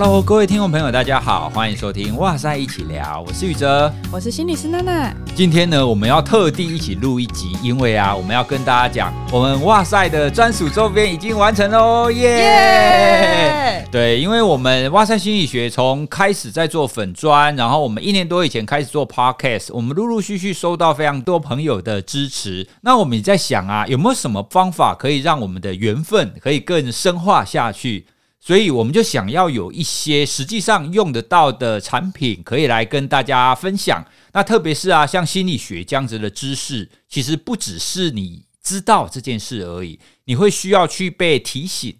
Hello，各位听众朋友，大家好，欢迎收听哇塞一起聊，我是宇哲，我是心理师娜娜。今天呢，我们要特地一起录一集，因为啊，我们要跟大家讲，我们哇塞的专属周边已经完成喽，耶、yeah! 对，因为我们哇塞心理学从开始在做粉专，然后我们一年多以前开始做 Podcast，我们陆陆续续收到非常多朋友的支持，那我们也在想啊，有没有什么方法可以让我们的缘分可以更深化下去？所以我们就想要有一些实际上用得到的产品，可以来跟大家分享。那特别是啊，像心理学这样子的知识，其实不只是你知道这件事而已，你会需要去被提醒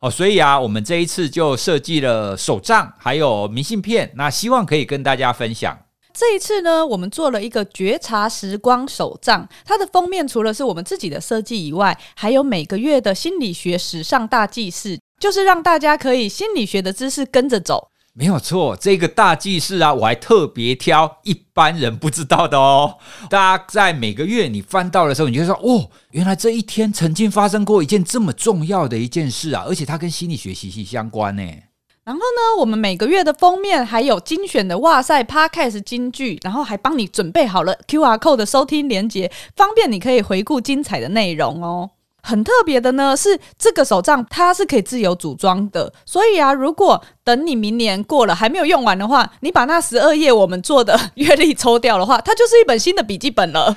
哦。所以啊，我们这一次就设计了手账，还有明信片，那希望可以跟大家分享。这一次呢，我们做了一个觉察时光手账，它的封面除了是我们自己的设计以外，还有每个月的心理学时尚大记事。就是让大家可以心理学的知识跟着走，没有错。这个大记事啊，我还特别挑一般人不知道的哦。大家在每个月你翻到的时候，你就说：“哦，原来这一天曾经发生过一件这么重要的一件事啊！”而且它跟心理学息息相关呢。然后呢，我们每个月的封面还有精选的哇塞 Podcast 金句，然后还帮你准备好了 QR Code 的收听连接，方便你可以回顾精彩的内容哦。很特别的呢，是这个手账它是可以自由组装的，所以啊，如果等你明年过了还没有用完的话，你把那十二页我们做的 月历抽掉的话，它就是一本新的笔记本了。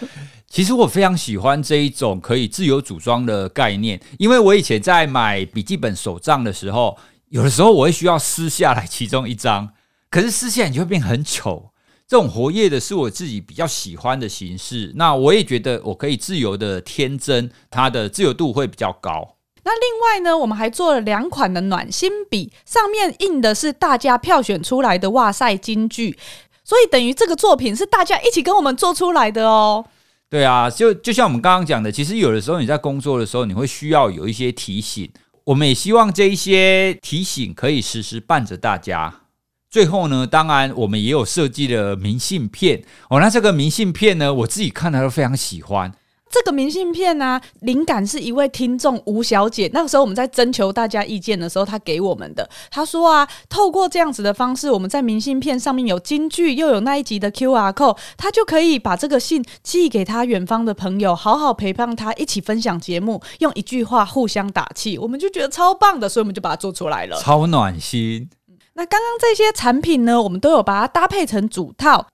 其实我非常喜欢这一种可以自由组装的概念，因为我以前在买笔记本手账的时候，有的时候我会需要撕下来其中一张，可是撕下来你就会变很丑。这种活跃的是我自己比较喜欢的形式，那我也觉得我可以自由的天真，它的自由度会比较高。那另外呢，我们还做了两款的暖心笔，上面印的是大家票选出来的哇塞金句，所以等于这个作品是大家一起跟我们做出来的哦。对啊，就就像我们刚刚讲的，其实有的时候你在工作的时候，你会需要有一些提醒，我们也希望这一些提醒可以时时伴着大家。最后呢，当然我们也有设计了明信片哦。那这个明信片呢，我自己看了都非常喜欢。这个明信片呢、啊，灵感是一位听众吴小姐。那个时候我们在征求大家意见的时候，她给我们的。她说啊，透过这样子的方式，我们在明信片上面有金句，又有那一集的 QR code，她就可以把这个信寄给她远方的朋友，好好陪伴她一起分享节目，用一句话互相打气。我们就觉得超棒的，所以我们就把它做出来了，超暖心。那刚刚这些产品呢，我们都有把它搭配成组套，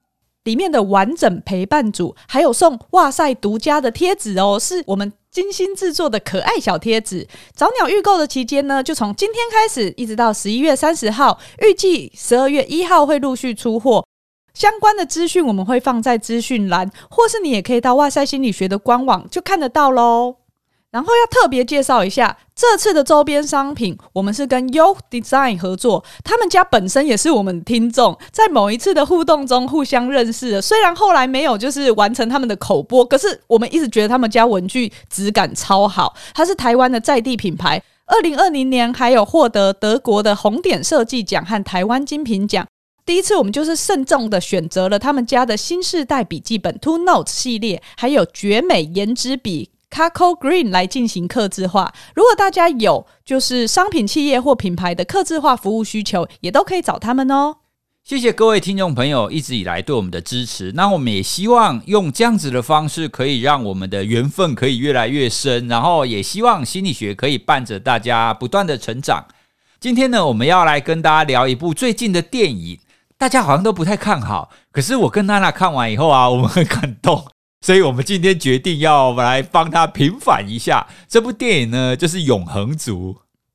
里面的完整陪伴组，还有送哇塞独家的贴纸哦，是我们精心制作的可爱小贴纸。早鸟预购的期间呢，就从今天开始，一直到十一月三十号，预计十二月一号会陆续出货。相关的资讯我们会放在资讯栏，或是你也可以到哇塞心理学的官网就看得到喽。然后要特别介绍一下这次的周边商品，我们是跟 Yo Design 合作，他们家本身也是我们听众，在某一次的互动中互相认识的。虽然后来没有就是完成他们的口播，可是我们一直觉得他们家文具质感超好。它是台湾的在地品牌，二零二零年还有获得德国的红点设计奖和台湾精品奖。第一次我们就是慎重的选择了他们家的新世代笔记本 Two Notes 系列，还有绝美颜值笔。Coco Green 来进行客制化。如果大家有就是商品企业或品牌的客制化服务需求，也都可以找他们哦。谢谢各位听众朋友一直以来对我们的支持。那我们也希望用这样子的方式，可以让我们的缘分可以越来越深。然后也希望心理学可以伴着大家不断的成长。今天呢，我们要来跟大家聊一部最近的电影，大家好像都不太看好，可是我跟娜娜看完以后啊，我们很感动。所以，我们今天决定要来帮他平反一下这部电影呢，就是《永恒族》。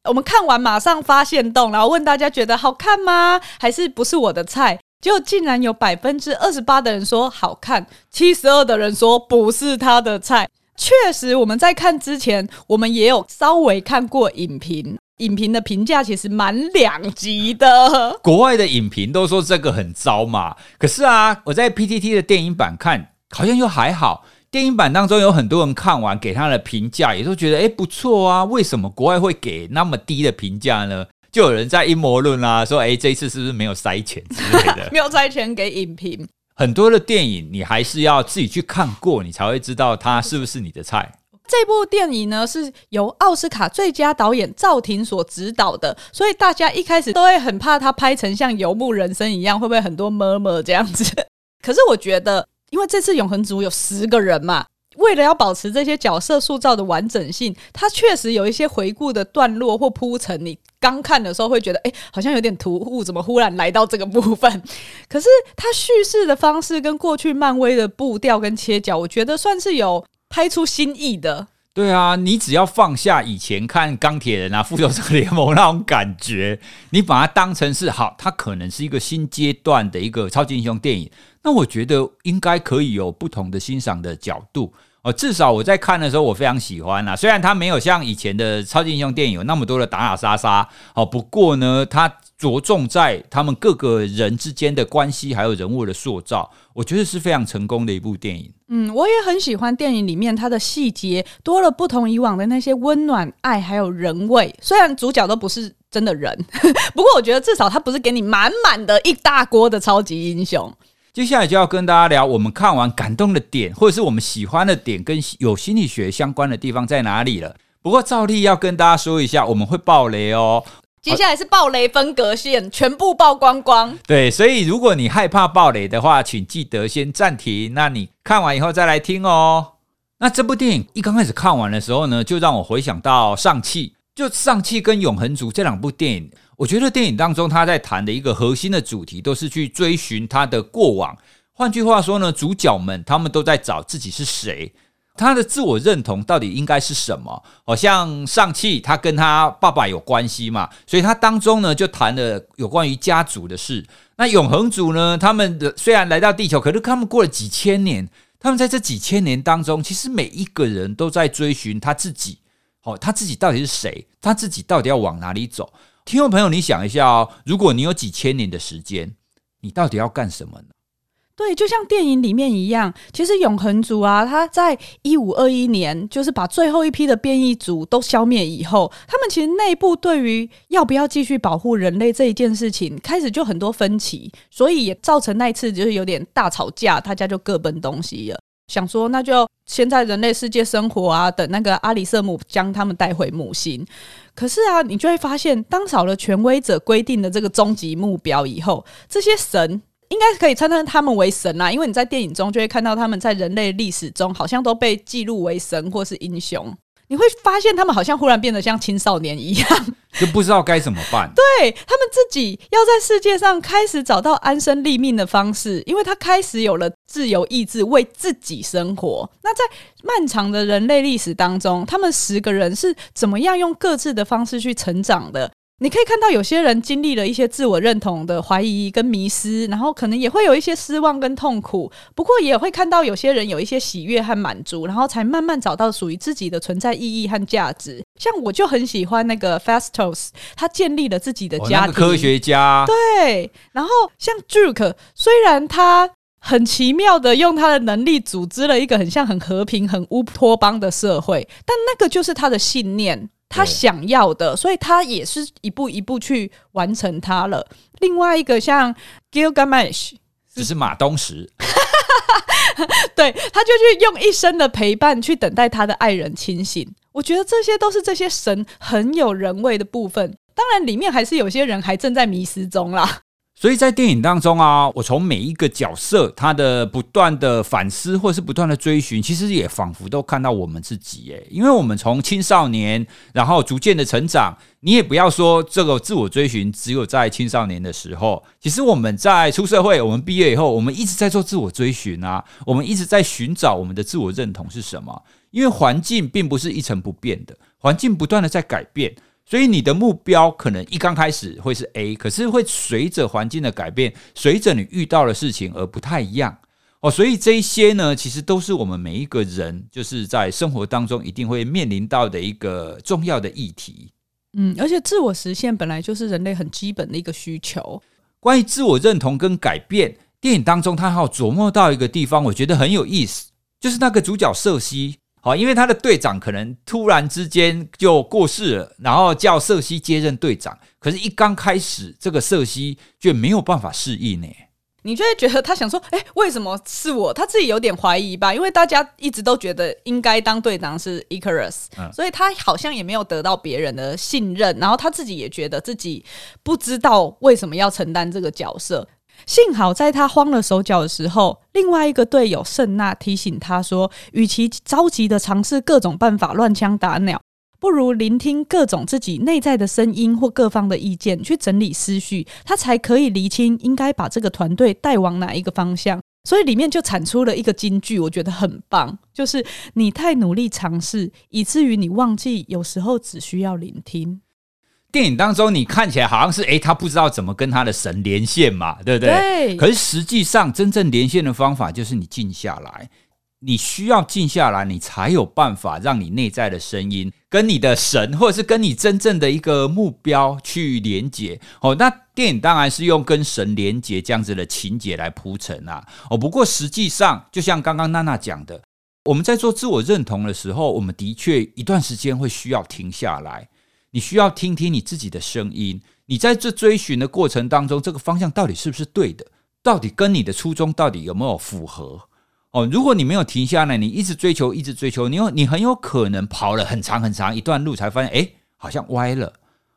我们看完马上发现洞，然后问大家觉得好看吗？还是不是我的菜？结果竟然有百分之二十八的人说好看，七十二的人说不是他的菜。确实，我们在看之前，我们也有稍微看过影评，影评的评价其实蛮两极的。国外的影评都说这个很糟嘛，可是啊，我在 PTT 的电影版看。好像又还好，电影版当中有很多人看完给他的评价也都觉得诶不错啊，为什么国外会给那么低的评价呢？就有人在阴谋论啦，说哎这一次是不是没有塞钱之类的？没有塞钱给影评。很多的电影你还是要自己去看过，你才会知道它是不是你的菜。这部电影呢是由奥斯卡最佳导演赵婷所执导的，所以大家一开始都会很怕他拍成像《游牧人生》一样，会不会很多 murmur 这样子？可是我觉得，因为这次永恒族有十个人嘛。为了要保持这些角色塑造的完整性，它确实有一些回顾的段落或铺陈。你刚看的时候会觉得，哎，好像有点突兀，怎么忽然来到这个部分？可是它叙事的方式跟过去漫威的步调跟切角，我觉得算是有拍出新意的。对啊，你只要放下以前看钢铁人啊、复仇者联盟那种感觉，你把它当成是好，它可能是一个新阶段的一个超级英雄电影。那我觉得应该可以有不同的欣赏的角度。哦，至少我在看的时候，我非常喜欢啊。虽然它没有像以前的超级英雄电影有那么多的打打杀杀，哦，不过呢，它着重在他们各个人之间的关系，还有人物的塑造，我觉得是非常成功的一部电影。嗯，我也很喜欢电影里面它的细节，多了不同以往的那些温暖、爱，还有人味。虽然主角都不是真的人，不过我觉得至少它不是给你满满的一大锅的超级英雄。接下来就要跟大家聊，我们看完感动的点，或者是我们喜欢的点，跟有心理学相关的地方在哪里了。不过照例要跟大家说一下，我们会爆雷哦。接下来是爆雷分隔线，全部曝光光。对，所以如果你害怕爆雷的话，请记得先暂停。那你看完以后再来听哦。那这部电影一刚开始看完的时候呢，就让我回想到上汽，就上汽跟永恒族这两部电影。我觉得电影当中他在谈的一个核心的主题，都是去追寻他的过往。换句话说呢，主角们他们都在找自己是谁，他的自我认同到底应该是什么？好像上汽他跟他爸爸有关系嘛，所以他当中呢就谈了有关于家族的事。那永恒族呢，他们的虽然来到地球，可是他们过了几千年，他们在这几千年当中，其实每一个人都在追寻他自己。好，他自己到底是谁？他自己到底要往哪里走？听众朋友，你想一下哦，如果你有几千年的时间，你到底要干什么呢？对，就像电影里面一样，其实永恒族啊，他在一五二一年，就是把最后一批的变异族都消灭以后，他们其实内部对于要不要继续保护人类这一件事情，开始就很多分歧，所以也造成那一次就是有点大吵架，大家就各奔东西了。想说，那就先在人类世界生活啊，等那个阿里瑟姆将他们带回母星。可是啊，你就会发现，当少了权威者规定的这个终极目标以后，这些神应该可以称称他们为神啊，因为你在电影中就会看到他们在人类历史中好像都被记录为神或是英雄。你会发现，他们好像忽然变得像青少年一样，就不知道该怎么办。对，他们自己要在世界上开始找到安身立命的方式，因为他开始有了自由意志，为自己生活。那在漫长的人类历史当中，他们十个人是怎么样用各自的方式去成长的？你可以看到有些人经历了一些自我认同的怀疑跟迷失，然后可能也会有一些失望跟痛苦。不过也会看到有些人有一些喜悦和满足，然后才慢慢找到属于自己的存在意义和价值。像我就很喜欢那个 Phastos，他建立了自己的家，科学家。对，然后像 Duke，虽然他很奇妙的用他的能力组织了一个很像很和平、很乌托邦的社会，但那个就是他的信念。他想要的，所以他也是一步一步去完成它了。另外一个像 Gilgamesh，只是马东石，对，他就去用一生的陪伴去等待他的爱人清醒。我觉得这些都是这些神很有人味的部分。当然，里面还是有些人还正在迷失中啦。所以在电影当中啊，我从每一个角色他的不断的反思，或是不断的追寻，其实也仿佛都看到我们自己诶，因为我们从青少年，然后逐渐的成长，你也不要说这个自我追寻只有在青少年的时候，其实我们在出社会，我们毕业以后，我们一直在做自我追寻啊，我们一直在寻找我们的自我认同是什么，因为环境并不是一成不变的，环境不断的在改变。所以你的目标可能一刚开始会是 A，可是会随着环境的改变，随着你遇到的事情而不太一样哦。所以这一些呢，其实都是我们每一个人就是在生活当中一定会面临到的一个重要的议题。嗯，而且自我实现本来就是人类很基本的一个需求。关于自我认同跟改变，电影当中他还有琢磨到一个地方，我觉得很有意思，就是那个主角瑟西。好，因为他的队长可能突然之间就过世了，然后叫瑟西接任队长。可是，一刚开始，这个瑟西就没有办法适应呢。你就会觉得他想说，哎、欸，为什么是我？他自己有点怀疑吧，因为大家一直都觉得应该当队长是 Icarus，、嗯、所以他好像也没有得到别人的信任，然后他自己也觉得自己不知道为什么要承担这个角色。幸好在他慌了手脚的时候，另外一个队友圣娜提醒他说，与其着急的尝试各种办法乱枪打鸟，不如聆听各种自己内在的声音或各方的意见，去整理思绪，他才可以厘清应该把这个团队带往哪一个方向。所以里面就产出了一个金句，我觉得很棒，就是你太努力尝试，以至于你忘记有时候只需要聆听。电影当中，你看起来好像是诶，他不知道怎么跟他的神连线嘛，对不对？对。可是实际上，真正连线的方法就是你静下来，你需要静下来，你才有办法让你内在的声音跟你的神，或者是跟你真正的一个目标去连接。哦，那电影当然是用跟神连接这样子的情节来铺陈啊。哦，不过实际上，就像刚刚娜娜讲的，我们在做自我认同的时候，我们的确一段时间会需要停下来。你需要听听你自己的声音，你在这追寻的过程当中，这个方向到底是不是对的？到底跟你的初衷到底有没有符合？哦，如果你没有停下来，你一直追求，一直追求，你有你很有可能跑了很长很长一段路，才发现，诶，好像歪了。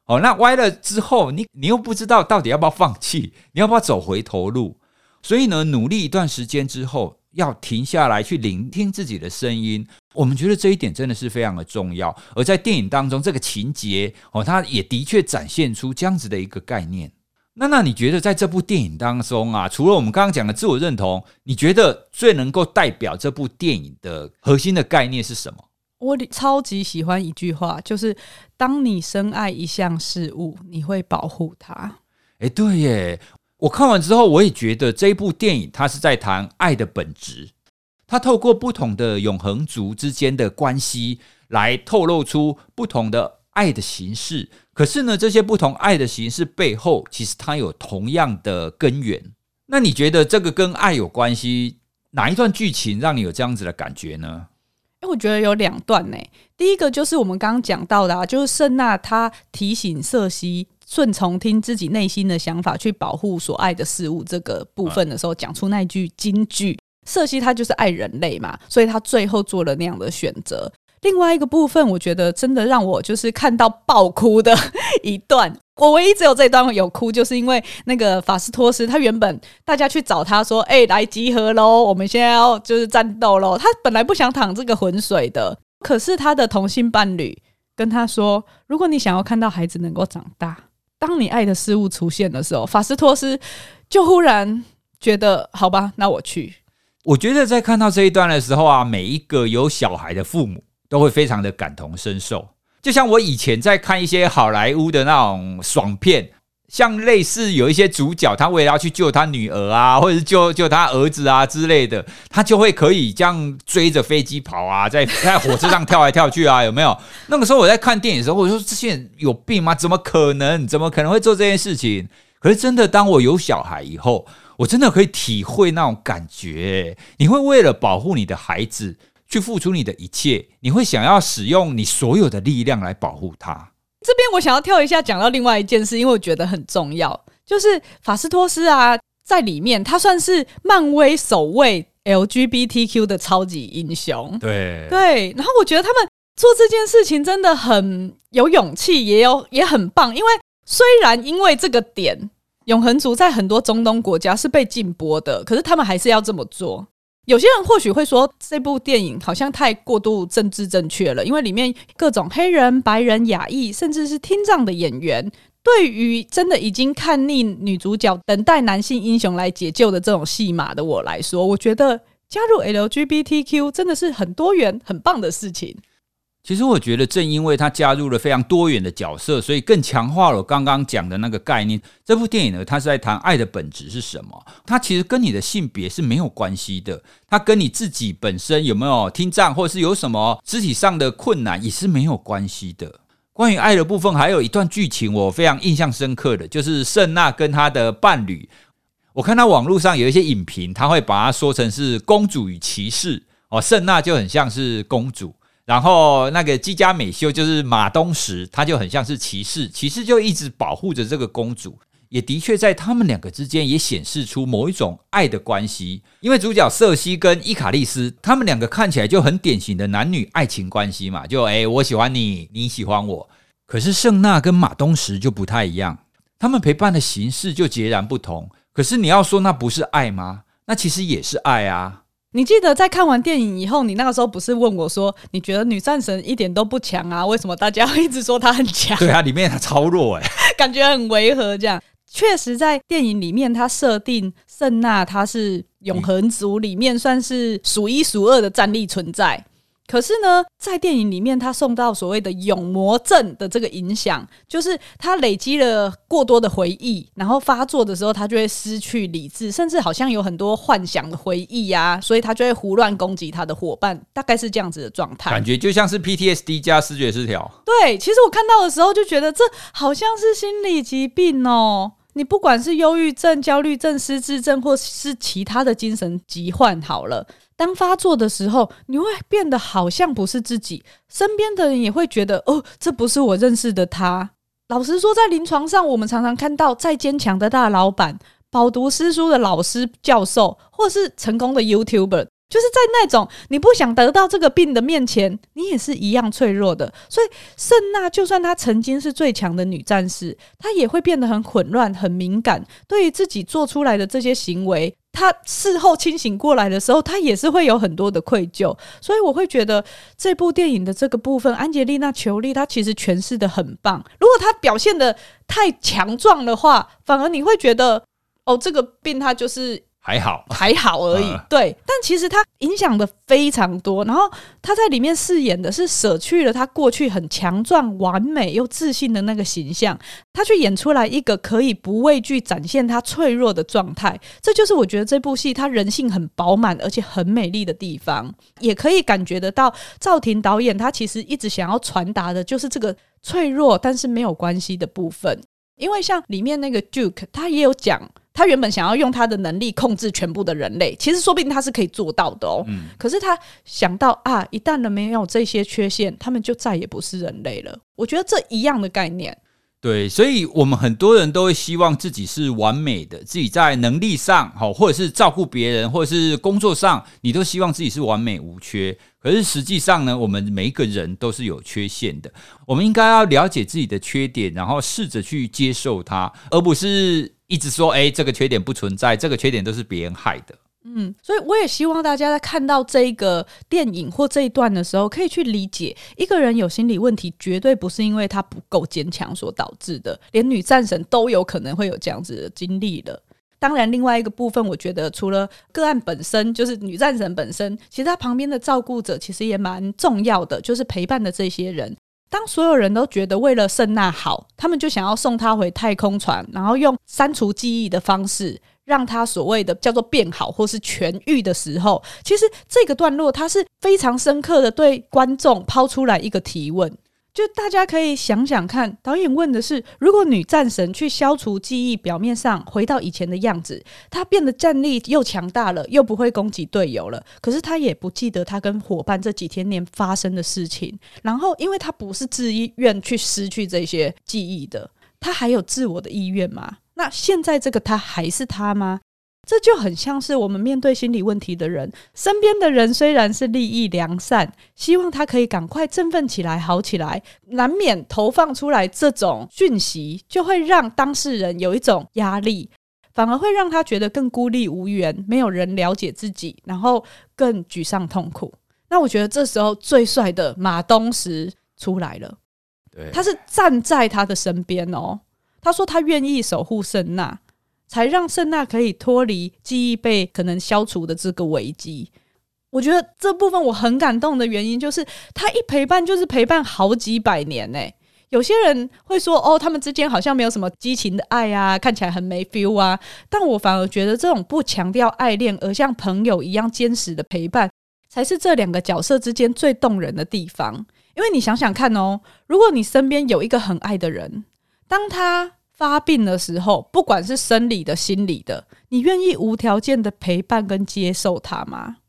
哦，那歪了之后，你你又不知道到底要不要放弃，你要不要走回头路？所以呢，努力一段时间之后。要停下来去聆听自己的声音，我们觉得这一点真的是非常的重要。而在电影当中，这个情节哦，它也的确展现出这样子的一个概念。那那你觉得在这部电影当中啊，除了我们刚刚讲的自我认同，你觉得最能够代表这部电影的核心的概念是什么？我超级喜欢一句话，就是当你深爱一项事物，你会保护它。诶，对耶。我看完之后，我也觉得这一部电影它是在谈爱的本质。它透过不同的永恒族之间的关系，来透露出不同的爱的形式。可是呢，这些不同爱的形式背后，其实它有同样的根源。那你觉得这个跟爱有关系？哪一段剧情让你有这样子的感觉呢？因为我觉得有两段呢。第一个就是我们刚刚讲到的啊，就是圣娜她提醒瑟西。顺从听自己内心的想法，去保护所爱的事物这个部分的时候，讲出那句金句。瑟西他就是爱人类嘛，所以他最后做了那样的选择。另外一个部分，我觉得真的让我就是看到爆哭的一段。我唯一只有这一段有哭，就是因为那个法斯托斯，他原本大家去找他说：“哎、欸，来集合喽，我们现在要就是战斗喽。”他本来不想淌这个浑水的，可是他的同性伴侣跟他说：“如果你想要看到孩子能够长大。”当你爱的事物出现的时候，法斯托斯就忽然觉得，好吧，那我去。我觉得在看到这一段的时候啊，每一个有小孩的父母都会非常的感同身受。就像我以前在看一些好莱坞的那种爽片。像类似有一些主角，他为了要去救他女儿啊，或者是救救他儿子啊之类的，他就会可以这样追着飞机跑啊，在在火车上跳来跳去啊，有没有？那个时候我在看电影的时候，我说这些人有病吗？怎么可能？怎么可能会做这件事情？可是真的，当我有小孩以后，我真的可以体会那种感觉。你会为了保护你的孩子去付出你的一切，你会想要使用你所有的力量来保护他。这边我想要跳一下，讲到另外一件事，因为我觉得很重要，就是法斯托斯啊，在里面他算是漫威首位 LGBTQ 的超级英雄。对对，然后我觉得他们做这件事情真的很有勇气，也有也很棒。因为虽然因为这个点，永恒族在很多中东国家是被禁播的，可是他们还是要这么做。有些人或许会说，这部电影好像太过度政治正确了，因为里面各种黑人、白人、亚裔，甚至是听障的演员，对于真的已经看腻女主角等待男性英雄来解救的这种戏码的我来说，我觉得加入 LGBTQ 真的是很多元、很棒的事情。其实我觉得，正因为他加入了非常多元的角色，所以更强化了我刚刚讲的那个概念。这部电影呢，它是在谈爱的本质是什么？它其实跟你的性别是没有关系的，它跟你自己本身有没有听障，或者是有什么肢体上的困难，也是没有关系的。关于爱的部分，还有一段剧情我非常印象深刻的就是圣娜跟她的伴侣。我看到网络上有一些影评，他会把它说成是公主与骑士哦，圣娜就很像是公主。然后那个基加美修就是马东石，他就很像是骑士，骑士就一直保护着这个公主。也的确在他们两个之间也显示出某一种爱的关系。因为主角瑟西跟伊卡利斯，他们两个看起来就很典型的男女爱情关系嘛，就诶，我喜欢你，你喜欢我。可是圣娜跟马东石就不太一样，他们陪伴的形式就截然不同。可是你要说那不是爱吗？那其实也是爱啊。你记得在看完电影以后，你那个时候不是问我说，你觉得女战神一点都不强啊？为什么大家会一直说她很强？对啊，里面她超弱哎，感觉很违和。这样确实，在电影里面，她设定圣娜她是永恒族里面算是数一数二的战力存在。可是呢，在电影里面，他受到所谓的永魔症的这个影响，就是他累积了过多的回忆，然后发作的时候，他就会失去理智，甚至好像有很多幻想的回忆呀、啊，所以他就会胡乱攻击他的伙伴，大概是这样子的状态。感觉就像是 PTSD 加视觉失调。对，其实我看到的时候就觉得这好像是心理疾病哦。你不管是忧郁症、焦虑症、失智症，或是其他的精神疾患，好了。当发作的时候，你会变得好像不是自己，身边的人也会觉得哦，这不是我认识的他。老实说，在临床上，我们常常看到再坚强的大老板、饱读诗书的老师、教授，或是成功的 YouTuber，就是在那种你不想得到这个病的面前，你也是一样脆弱的。所以，圣娜就算她曾经是最强的女战士，她也会变得很混乱、很敏感，对于自己做出来的这些行为。他事后清醒过来的时候，他也是会有很多的愧疚，所以我会觉得这部电影的这个部分，安吉丽娜·裘丽她其实诠释的很棒。如果她表现的太强壮的话，反而你会觉得，哦，这个病它就是。还好，还好而已。呃、对，但其实他影响的非常多。然后他在里面饰演的是舍去了他过去很强壮、完美又自信的那个形象，他去演出来一个可以不畏惧展现他脆弱的状态。这就是我觉得这部戏他人性很饱满而且很美丽的地方。也可以感觉得到，赵婷导演他其实一直想要传达的就是这个脆弱但是没有关系的部分。因为像里面那个 Duke，他也有讲。他原本想要用他的能力控制全部的人类，其实说不定他是可以做到的哦。嗯。可是他想到啊，一旦人没有这些缺陷，他们就再也不是人类了。我觉得这一样的概念。对，所以我们很多人都会希望自己是完美的，自己在能力上好，或者是照顾别人，或者是工作上，你都希望自己是完美无缺。可是实际上呢，我们每一个人都是有缺陷的。我们应该要了解自己的缺点，然后试着去接受它，而不是。一直说，哎，这个缺点不存在，这个缺点都是别人害的。嗯，所以我也希望大家在看到这一个电影或这一段的时候，可以去理解，一个人有心理问题，绝对不是因为他不够坚强所导致的。连女战神都有可能会有这样子的经历的。当然，另外一个部分，我觉得除了个案本身，就是女战神本身，其实她旁边的照顾者其实也蛮重要的，就是陪伴的这些人。当所有人都觉得为了圣娜好，他们就想要送她回太空船，然后用删除记忆的方式让他所谓的叫做变好或是痊愈的时候，其实这个段落它是非常深刻的对观众抛出来一个提问。就大家可以想想看，导演问的是：如果女战神去消除记忆，表面上回到以前的样子，她变得战力又强大了，又不会攻击队友了，可是她也不记得她跟伙伴这几天年发生的事情。然后，因为她不是自愿去失去这些记忆的，她还有自我的意愿吗？那现在这个他还是他吗？这就很像是我们面对心理问题的人，身边的人虽然是利益良善，希望他可以赶快振奋起来、好起来，难免投放出来这种讯息，就会让当事人有一种压力，反而会让他觉得更孤立无援，没有人了解自己，然后更沮丧痛苦。那我觉得这时候最帅的马东石出来了，对，他是站在他的身边哦，他说他愿意守护圣娜。才让圣娜可以脱离记忆被可能消除的这个危机。我觉得这部分我很感动的原因，就是他一陪伴就是陪伴好几百年呢。有些人会说，哦，他们之间好像没有什么激情的爱啊，看起来很没 feel 啊。但我反而觉得，这种不强调爱恋，而像朋友一样坚实的陪伴，才是这两个角色之间最动人的地方。因为你想想看哦，如果你身边有一个很爱的人，当他发病的时候，不管是生理的、心理的，你愿意无条件的陪伴跟接受他吗？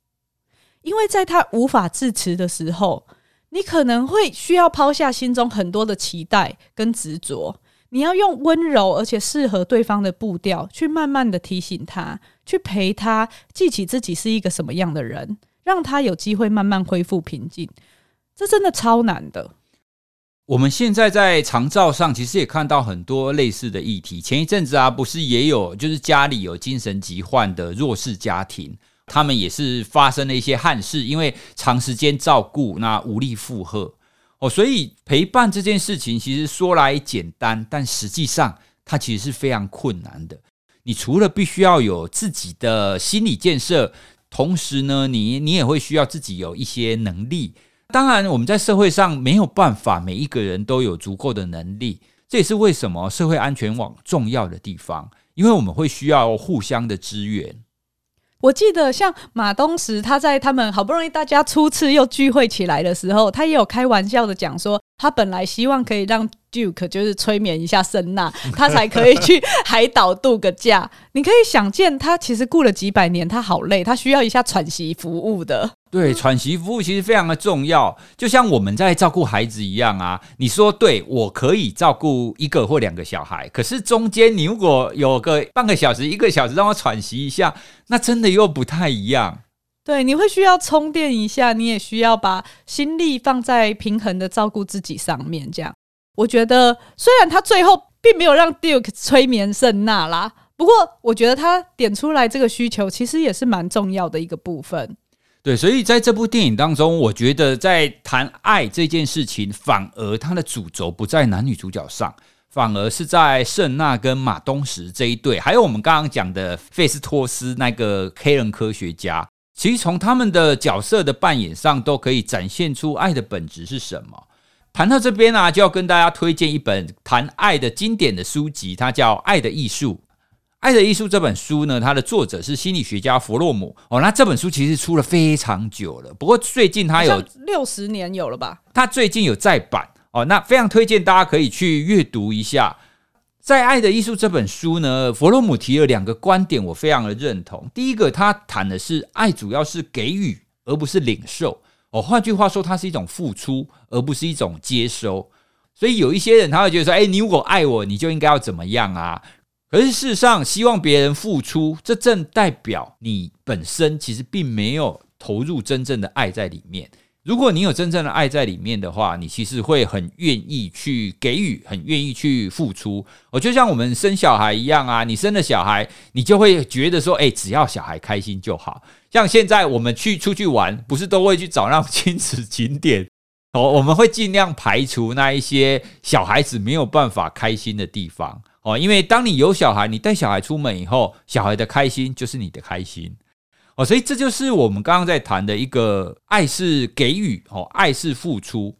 因为在他无法自持的时候，你可能会需要抛下心中很多的期待跟执着，你要用温柔而且适合对方的步调，去慢慢的提醒他，去陪他记起自己是一个什么样的人，让他有机会慢慢恢复平静。这真的超难的。我们现在在长照上，其实也看到很多类似的议题。前一阵子啊，不是也有就是家里有精神疾患的弱势家庭，他们也是发生了一些憾事，因为长时间照顾，那无力负荷。哦，所以陪伴这件事情其实说来简单，但实际上它其实是非常困难的。你除了必须要有自己的心理建设，同时呢，你你也会需要自己有一些能力。当然，我们在社会上没有办法每一个人都有足够的能力，这也是为什么社会安全网重要的地方，因为我们会需要互相的支援。我记得像马东石，他在他们好不容易大家初次又聚会起来的时候，他也有开玩笑的讲说，他本来希望可以让 Duke 就是催眠一下森纳，他才可以去海岛度个假。你可以想见，他其实顾了几百年，他好累，他需要一下喘息服务的。对，喘息服务其实非常的重要，就像我们在照顾孩子一样啊。你说对，我可以照顾一个或两个小孩，可是中间你如果有个半个小时、一个小时让我喘息一下，那真的又不太一样。对，你会需要充电一下，你也需要把心力放在平衡的照顾自己上面。这样，我觉得虽然他最后并没有让 Duke 催眠圣娜啦，不过我觉得他点出来这个需求，其实也是蛮重要的一个部分。对，所以在这部电影当中，我觉得在谈爱这件事情，反而它的主轴不在男女主角上，反而是在圣娜跟马东石这一对，还有我们刚刚讲的费斯托斯那个黑人科学家。其实从他们的角色的扮演上，都可以展现出爱的本质是什么。谈到这边呢、就要跟大家推荐一本谈爱的经典的书籍，它叫《爱的艺术》。《爱的艺术》这本书呢，它的作者是心理学家弗洛姆哦。那这本书其实出了非常久了，不过最近它有六十年有了吧？它最近有再版哦，那非常推荐大家可以去阅读一下。在《爱的艺术》这本书呢，弗洛姆提了两个观点，我非常的认同。第一个，他谈的是爱主要是给予，而不是领受哦。换句话说，它是一种付出，而不是一种接收。所以有一些人他会觉得说，哎，你如果爱我，你就应该要怎么样啊？可是事实上，希望别人付出，这正代表你本身其实并没有投入真正的爱在里面。如果你有真正的爱在里面的话，你其实会很愿意去给予，很愿意去付出。我就像我们生小孩一样啊，你生了小孩，你就会觉得说，哎，只要小孩开心就好。像现在我们去出去玩，不是都会去找那种亲子景点 哦，我们会尽量排除那一些小孩子没有办法开心的地方。哦，因为当你有小孩，你带小孩出门以后，小孩的开心就是你的开心。哦，所以这就是我们刚刚在谈的一个爱是给予，哦，爱是付出。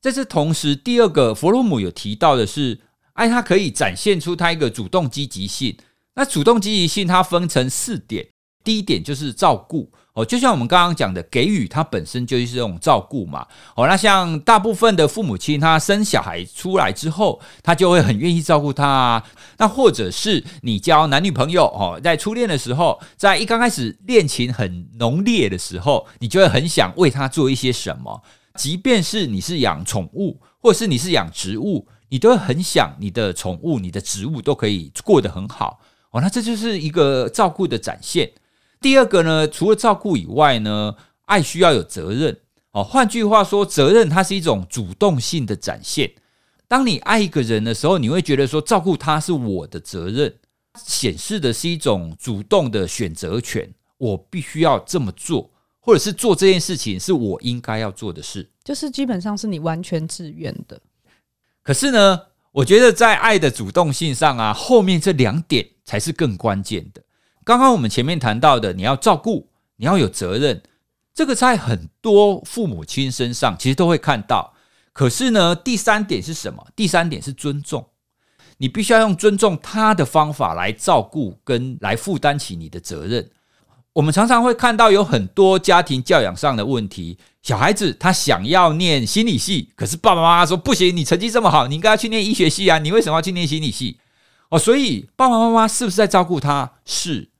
这是同时，第二个弗洛姆有提到的是，爱它可以展现出它一个主动积极性。那主动积极性它分成四点，第一点就是照顾。哦，就像我们刚刚讲的，给予它本身就是这种照顾嘛。哦，那像大部分的父母亲，他生小孩出来之后，他就会很愿意照顾他啊。那或者是你交男女朋友，哦，在初恋的时候，在一刚开始恋情很浓烈的时候，你就会很想为他做一些什么。即便是你是养宠物，或者是你是养植物，你都会很想你的宠物、你的植物都可以过得很好。哦，那这就是一个照顾的展现。第二个呢，除了照顾以外呢，爱需要有责任哦。换句话说，责任它是一种主动性的展现。当你爱一个人的时候，你会觉得说，照顾他是我的责任，显示的是一种主动的选择权。我必须要这么做，或者是做这件事情是我应该要做的事，就是基本上是你完全自愿的。可是呢，我觉得在爱的主动性上啊，后面这两点才是更关键的。刚刚我们前面谈到的，你要照顾，你要有责任，这个在很多父母亲身上其实都会看到。可是呢，第三点是什么？第三点是尊重，你必须要用尊重他的方法来照顾跟来负担起你的责任。我们常常会看到有很多家庭教养上的问题，小孩子他想要念心理系，可是爸爸妈妈说不行，你成绩这么好，你应该要去念医学系啊，你为什么要去念心理系？哦，所以爸爸妈妈是不是在照顾他？是。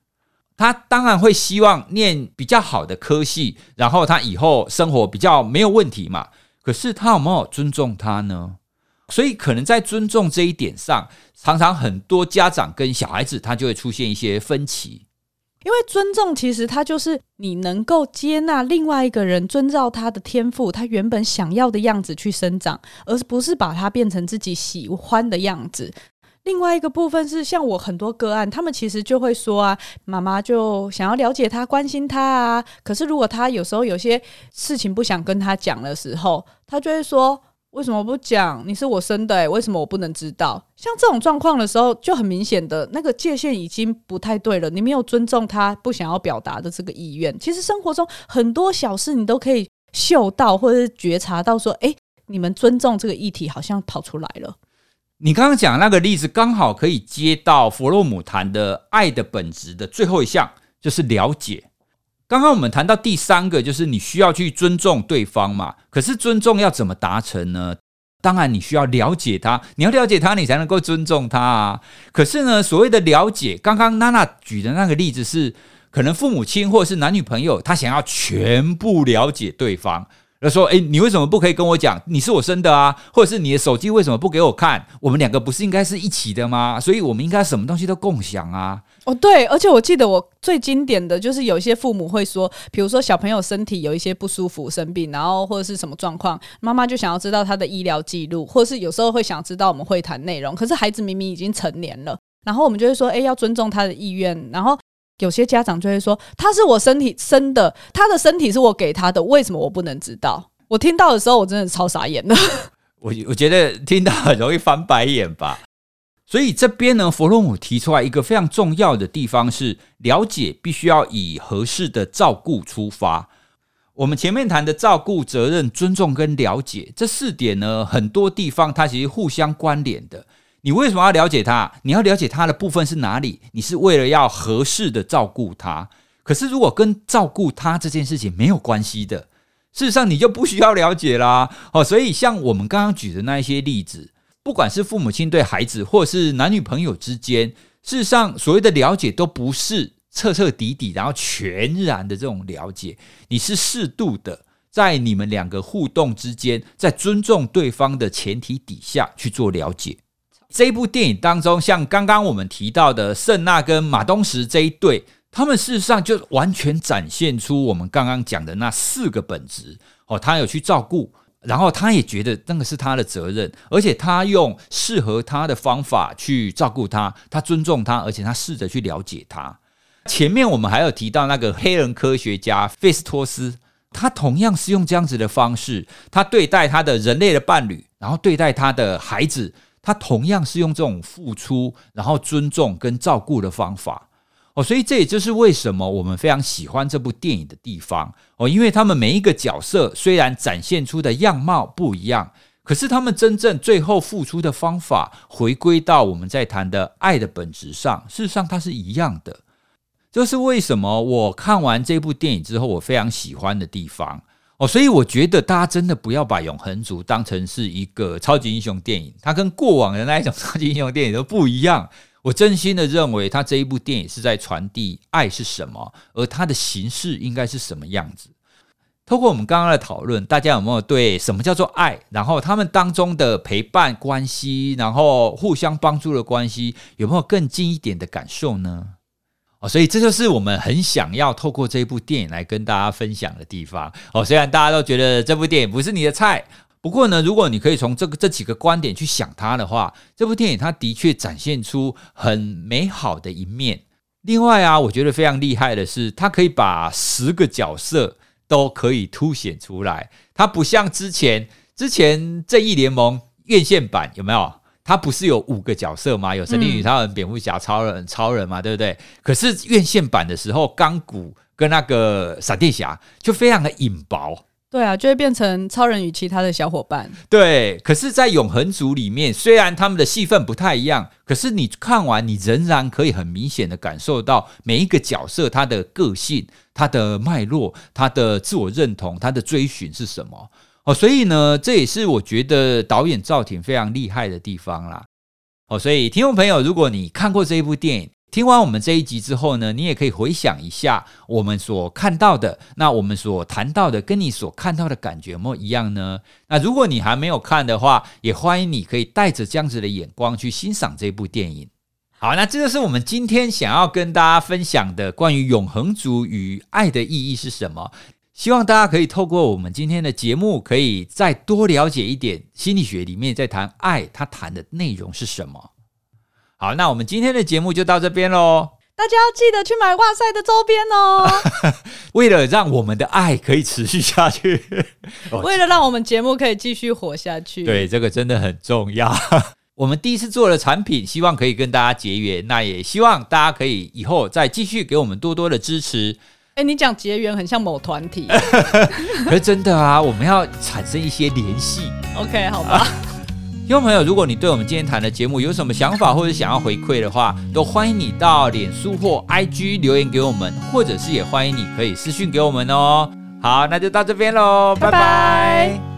他当然会希望念比较好的科系，然后他以后生活比较没有问题嘛。可是他有没有尊重他呢？所以可能在尊重这一点上，常常很多家长跟小孩子他就会出现一些分歧。因为尊重其实它就是你能够接纳另外一个人，遵照他的天赋，他原本想要的样子去生长，而不是把他变成自己喜欢的样子。另外一个部分是，像我很多个案，他们其实就会说啊，妈妈就想要了解他、关心他啊。可是如果他有时候有些事情不想跟他讲的时候，他就会说：“为什么不讲？你是我生的欸，为什么我不能知道？”像这种状况的时候，就很明显的那个界限已经不太对了。你没有尊重他不想要表达的这个意愿。其实生活中很多小事，你都可以嗅到或者是觉察到，说：“诶，你们尊重这个议题，好像跑出来了。”你刚刚讲那个例子，刚好可以接到弗洛姆谈的爱的本质的最后一项，就是了解。刚刚我们谈到第三个，就是你需要去尊重对方嘛。可是尊重要怎么达成呢？当然你需要了解他，你要了解他，你才能够尊重他啊。可是呢，所谓的了解，刚刚娜娜举的那个例子是，可能父母亲或者是男女朋友，他想要全部了解对方。他说：“诶，你为什么不可以跟我讲？你是我生的啊，或者是你的手机为什么不给我看？我们两个不是应该是一起的吗？所以我们应该什么东西都共享啊。”哦，对，而且我记得我最经典的就是有一些父母会说，比如说小朋友身体有一些不舒服、生病，然后或者是什么状况，妈妈就想要知道他的医疗记录，或是有时候会想知道我们会谈内容。可是孩子明明已经成年了，然后我们就会说：“诶，要尊重他的意愿。”然后。有些家长就会说：“他是我身体生的，他的身体是我给他的，为什么我不能知道？”我听到的时候，我真的超傻眼的。我我觉得听到很容易翻白眼吧。所以这边呢，弗洛姆提出来一个非常重要的地方是：了解必须要以合适的照顾出发。我们前面谈的照顾、责任、尊重跟了解这四点呢，很多地方它其实互相关联的。你为什么要了解他？你要了解他的部分是哪里？你是为了要合适的照顾他。可是如果跟照顾他这件事情没有关系的，事实上你就不需要了解啦。哦，所以像我们刚刚举的那一些例子，不管是父母亲对孩子，或是男女朋友之间，事实上所谓的了解都不是彻彻底底，然后全然的这种了解，你是适度的，在你们两个互动之间，在尊重对方的前提底下去做了解。这一部电影当中，像刚刚我们提到的圣娜跟马东石这一对，他们事实上就完全展现出我们刚刚讲的那四个本质哦。他有去照顾，然后他也觉得那个是他的责任，而且他用适合他的方法去照顾他，他尊重他，而且他试着去了解他。前面我们还有提到那个黑人科学家费斯托斯，他同样是用这样子的方式，他对待他的人类的伴侣，然后对待他的孩子。他同样是用这种付出，然后尊重跟照顾的方法哦，所以这也就是为什么我们非常喜欢这部电影的地方哦，因为他们每一个角色虽然展现出的样貌不一样，可是他们真正最后付出的方法，回归到我们在谈的爱的本质上，事实上它是一样的。这是为什么我看完这部电影之后，我非常喜欢的地方。哦，所以我觉得大家真的不要把《永恒族》当成是一个超级英雄电影，它跟过往的那一种 超级英雄电影都不一样。我真心的认为，它这一部电影是在传递爱是什么，而它的形式应该是什么样子。透过我们刚刚的讨论，大家有没有对什么叫做爱，然后他们当中的陪伴关系，然后互相帮助的关系，有没有更近一点的感受呢？哦，所以这就是我们很想要透过这部电影来跟大家分享的地方。哦，虽然大家都觉得这部电影不是你的菜，不过呢，如果你可以从这个这几个观点去想它的话，这部电影它的确展现出很美好的一面。另外啊，我觉得非常厉害的是，它可以把十个角色都可以凸显出来。它不像之前之前正义联盟院线版有没有？他不是有五个角色吗？有神力女超人、蝙蝠侠、超人、超人嘛，对不对？可是院线版的时候，钢骨跟那个闪电侠就非常的隐薄。对啊，就会变成超人与其他的小伙伴。对，可是，在永恒族里面，虽然他们的戏份不太一样，可是你看完，你仍然可以很明显的感受到每一个角色他的个性、他的脉络、他的自我认同、他的追寻是什么。哦，所以呢，这也是我觉得导演赵婷非常厉害的地方啦。哦，所以听众朋友，如果你看过这一部电影，听完我们这一集之后呢，你也可以回想一下我们所看到的，那我们所谈到的，跟你所看到的感觉有没有一样呢？那如果你还没有看的话，也欢迎你可以带着这样子的眼光去欣赏这部电影。好，那这就是我们今天想要跟大家分享的关于永恒族与爱的意义是什么。希望大家可以透过我们今天的节目，可以再多了解一点心理学里面在谈爱，它谈的内容是什么。好，那我们今天的节目就到这边喽。大家要记得去买哇塞的周边哦。为了让我们的爱可以持续下去，为了让我们节目可以继续活下去，对，这个真的很重要。我们第一次做的产品，希望可以跟大家结缘。那也希望大家可以以后再继续给我们多多的支持。哎，你讲结缘很像某团体，可是真的啊，我们要产生一些联系。OK，好吧。听众朋友，如果你对我们今天谈的节目有什么想法，或者想要回馈的话，都欢迎你到脸书或 IG 留言给我们，或者是也欢迎你可以私讯给我们哦。好，那就到这边喽，拜拜。拜拜。